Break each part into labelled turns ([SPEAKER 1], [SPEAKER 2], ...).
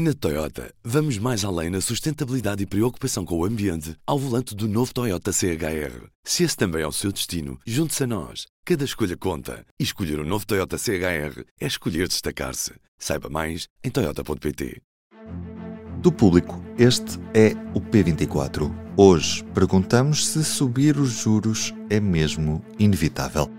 [SPEAKER 1] Na Toyota, vamos mais além na sustentabilidade e preocupação com o ambiente ao volante do novo Toyota CHR. Se esse também é o seu destino, junte-se a nós. Cada escolha conta. E escolher o um novo Toyota CHR é escolher destacar-se. Saiba mais em Toyota.pt.
[SPEAKER 2] Do público, este é o P24. Hoje perguntamos se subir os juros é mesmo inevitável.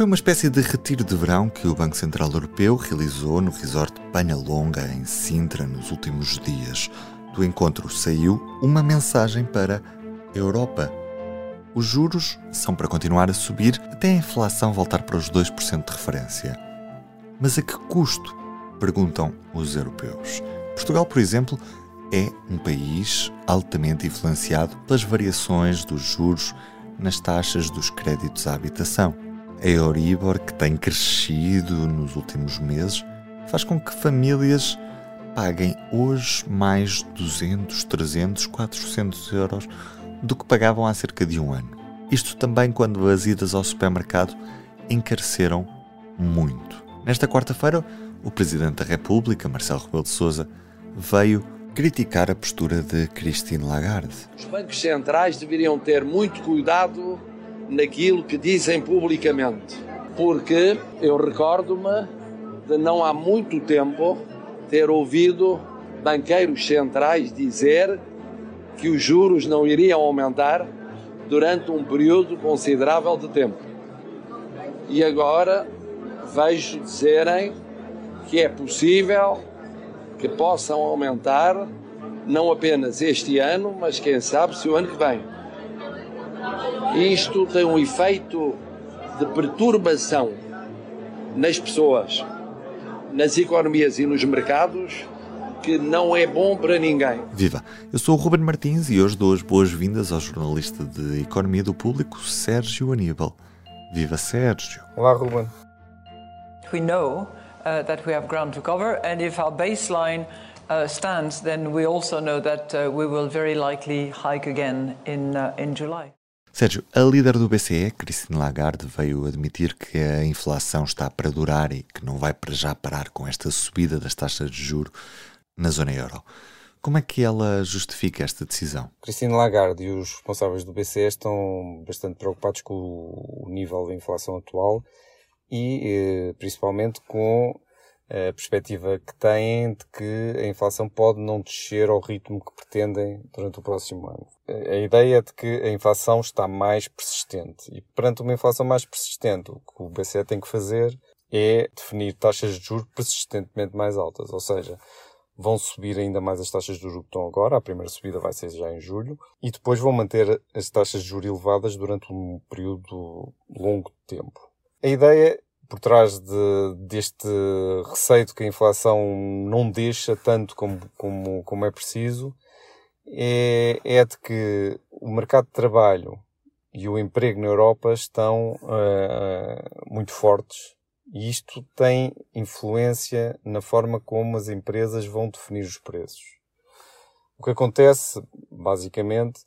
[SPEAKER 2] Foi uma espécie de retiro de verão que o Banco Central Europeu realizou no resort Longa em Sintra, nos últimos dias. Do encontro saiu uma mensagem para a Europa. Os juros são para continuar a subir até a inflação voltar para os 2% de referência. Mas a que custo? Perguntam os europeus. Portugal, por exemplo, é um país altamente influenciado pelas variações dos juros nas taxas dos créditos à habitação a Euribor, que tem crescido nos últimos meses, faz com que famílias paguem hoje mais 200, 300, 400 euros do que pagavam há cerca de um ano. Isto também quando as idas ao supermercado encareceram muito. Nesta quarta-feira, o Presidente da República, Marcelo Rebelo de Sousa, veio criticar a postura de Christine Lagarde.
[SPEAKER 3] Os bancos centrais deveriam ter muito cuidado naquilo que dizem publicamente. Porque eu recordo-me de não há muito tempo ter ouvido banqueiros centrais dizer que os juros não iriam aumentar durante um período considerável de tempo. E agora vejo dizerem que é possível que possam aumentar não apenas este ano, mas quem sabe se o ano que vem. Isto tem um efeito de perturbação nas pessoas, nas economias e nos mercados que não é bom para ninguém.
[SPEAKER 2] Viva! Eu sou o Ruben Martins e hoje dou as boas-vindas ao jornalista de Economia do Público, Sérgio Aníbal. Viva Sérgio!
[SPEAKER 4] Olá, Ruben.
[SPEAKER 5] We know uh, that we have ground to cover and if our baseline uh, stands, then we also know that uh, we will very likely hike again in, uh, in July.
[SPEAKER 2] Sérgio, a líder do BCE, Christine Lagarde, veio admitir que a inflação está para durar e que não vai para já parar com esta subida das taxas de juro na zona euro. Como é que ela justifica esta decisão?
[SPEAKER 4] Christine Lagarde e os responsáveis do BCE estão bastante preocupados com o nível da inflação atual e eh, principalmente com a perspectiva que têm de que a inflação pode não descer ao ritmo que pretendem durante o próximo ano. A ideia é de que a inflação está mais persistente e perante uma inflação mais persistente, o que o BCE tem que fazer é definir taxas de juros persistentemente mais altas, ou seja, vão subir ainda mais as taxas de juros que estão agora, a primeira subida vai ser já em julho, e depois vão manter as taxas de juros elevadas durante um período longo de tempo. A ideia por trás de, deste receio de que a inflação não deixa tanto como, como, como é preciso é, é de que o mercado de trabalho e o emprego na Europa estão uh, muito fortes e isto tem influência na forma como as empresas vão definir os preços. O que acontece, basicamente,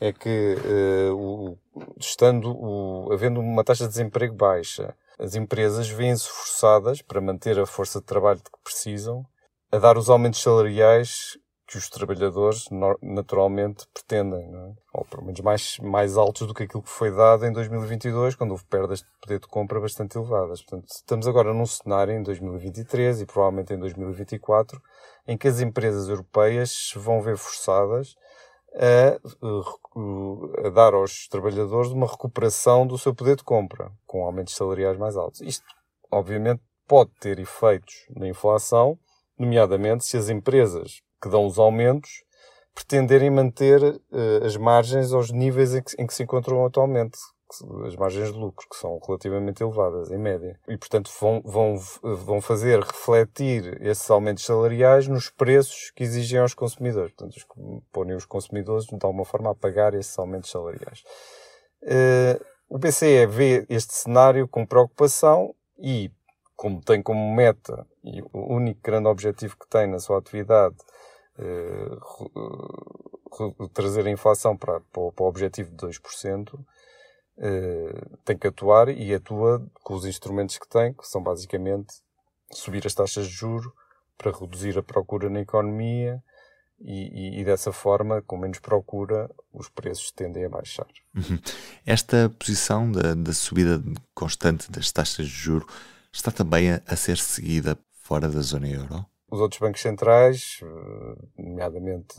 [SPEAKER 4] é que, uh, o, estando o, havendo uma taxa de desemprego baixa, as empresas vêm-se forçadas, para manter a força de trabalho que precisam, a dar os aumentos salariais que os trabalhadores naturalmente pretendem, é? ou pelo menos mais, mais altos do que aquilo que foi dado em 2022, quando houve perdas de poder de compra bastante elevadas. Portanto, estamos agora num cenário em 2023 e provavelmente em 2024 em que as empresas europeias se vão ver forçadas a, a, dar aos trabalhadores uma recuperação do seu poder de compra, com aumentos salariais mais altos. Isto, obviamente, pode ter efeitos na inflação, nomeadamente se as empresas que dão os aumentos pretenderem manter uh, as margens aos níveis em que, em que se encontram atualmente, as margens de lucro, que são relativamente elevadas, em média. E, portanto, vão, vão, vão fazer refletir esses aumentos salariais nos preços que exigem aos consumidores. Portanto, põem os consumidores, de alguma forma, a pagar esses aumentos salariais. Uh, o BCE vê este cenário com preocupação e, como tem como meta e o único grande objetivo que tem na sua atividade uh, trazer a inflação para, para, para o objetivo de 2%, eh, tem que atuar e atua com os instrumentos que tem, que são basicamente subir as taxas de juro para reduzir a procura na economia e, e, e, dessa forma, com menos procura, os preços tendem a baixar.
[SPEAKER 2] Uhum. Esta posição da, da, subida constante das taxas de juro está também a, a ser seguida fora da zona euro?
[SPEAKER 4] Os outros bancos centrais, eh, nomeadamente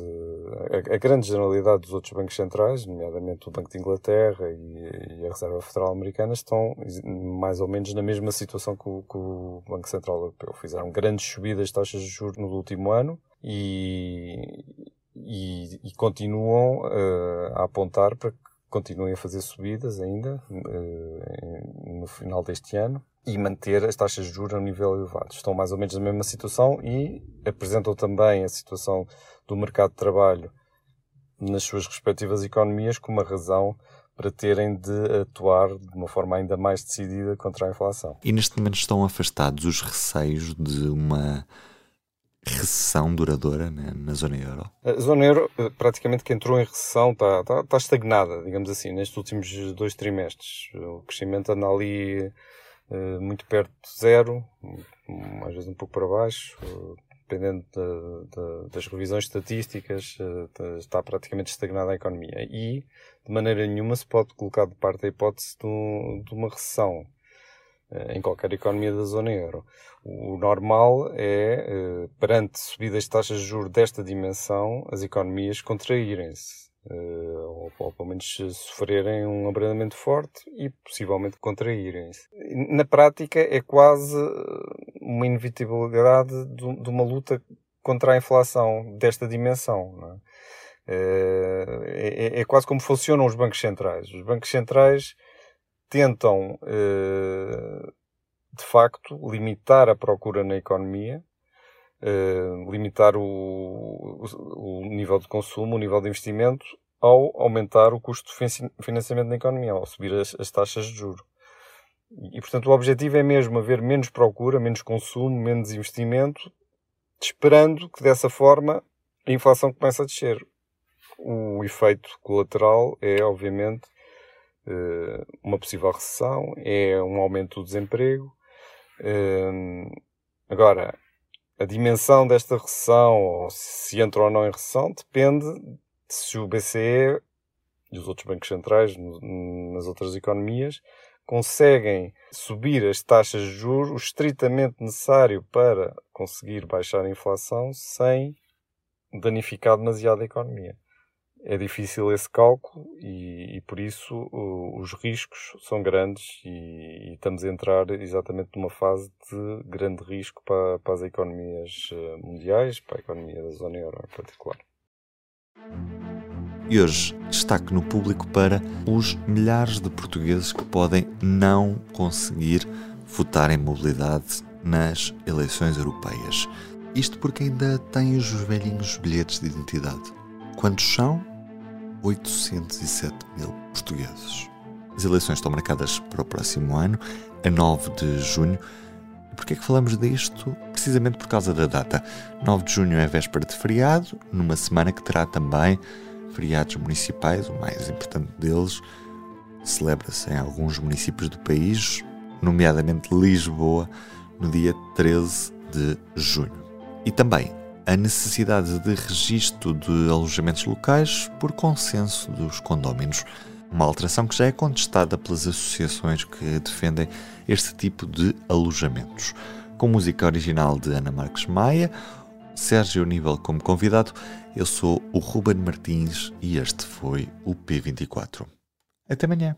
[SPEAKER 4] a, a, grande generalidade dos outros bancos centrais, nomeadamente o Banco de Inglaterra e, e, a Reserva Federal Americana, estão mais ou menos na mesma situação que o, que o, Banco Central Europeu. Fizeram grandes subidas de taxas de juros no último ano e, e, e continuam uh, a apontar para que continuem a fazer subidas ainda uh, no final deste ano e manter as taxas de juros a um nível elevado. Estão mais ou menos na mesma situação e apresentam também a situação do mercado de trabalho nas suas respectivas economias como uma razão para terem de atuar de uma forma ainda mais decidida contra a inflação.
[SPEAKER 2] E neste momento estão afastados os receios de uma recessão duradoura né, na zona euro?
[SPEAKER 4] A zona euro, eh, praticamente que entrou em recessão, está, está, está estagnada, digamos assim, nestes últimos dois trimestres. O crescimento anda ali muito perto de zero, às vezes um pouco para baixo, uh, dependendo de, de, das revisões estatísticas, uh, está praticamente estagnada a economia. E, de maneira nenhuma, se pode colocar de parte a hipótese de, de uma recessão em qualquer economia da zona euro. O normal é, perante subidas de taxas de juros desta dimensão, as economias contraírem-se. Uh, ou, ou, pelo menos sofrerem um abrandamento forte e possivelmente contraírem-se. Na prática, é quase uma inevitabilidade de, de, uma luta contra a inflação desta dimensão. É? Uh, é? é? quase como funcionam os bancos centrais. Os bancos centrais tentam, uh, de facto, limitar a procura na economia Uh, limitar o, o, nível de consumo, o nível de investimento, ao aumentar o custo de financiamento na economia, ao subir as, as taxas de juro. E, portanto, o objetivo é mesmo haver menos procura, menos consumo, menos investimento, esperando que dessa forma a inflação comece a descer. O efeito colateral é, obviamente, eh, uma possível recessão, é um aumento do desemprego. Eh, agora, a dimensão desta recessão, ou se entra ou não em recessão, depende se o BCE e os outros bancos centrais nas outras economias conseguem subir as taxas de juros o estritamente necessário para conseguir baixar a inflação sem danificar demasiado a economia é difícil esse cálculo e, e por isso o, os riscos são grandes e, e, estamos a entrar exatamente numa fase de grande risco para, para as economias eh, mundiais, para a economia da zona euro em particular.
[SPEAKER 2] E hoje destaque no público para os milhares de portugueses que podem não conseguir votar em mobilidade nas eleições europeias. Isto porque ainda têm os velhinhos bilhetes de identidade. Quantos são? 807 mil portugueses. As eleições estão marcadas para o próximo ano, a 9 de junho. E porquê é que falamos disto? Precisamente por causa da data. 9 de junho é véspera de feriado, numa semana que terá também feriados municipais, o mais importante deles. Celebra-se em alguns municípios do país, nomeadamente Lisboa, no dia 13 de junho. E também a necessidade de registro de alojamentos locais por consenso dos condóminos. Uma alteração que já é contestada pelas associações que defendem este tipo de alojamentos. Com música original de Ana Marques Maia, Sérgio Nível como convidado, eu sou o Ruben Martins e este foi o P24. Até amanhã.